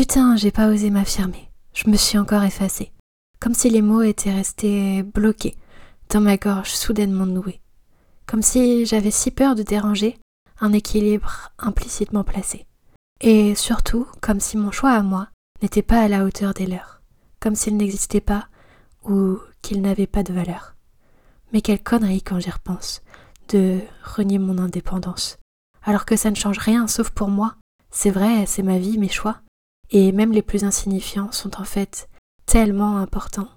Putain, j'ai pas osé m'affirmer. Je me suis encore effacée, comme si les mots étaient restés bloqués dans ma gorge soudainement nouée, comme si j'avais si peur de déranger un équilibre implicitement placé. Et surtout, comme si mon choix à moi n'était pas à la hauteur des leurs, comme s'il n'existait pas ou qu'il n'avait pas de valeur. Mais quelle connerie quand j'y repense, de renier mon indépendance, alors que ça ne change rien sauf pour moi. C'est vrai, c'est ma vie, mes choix, et même les plus insignifiants sont en fait tellement importants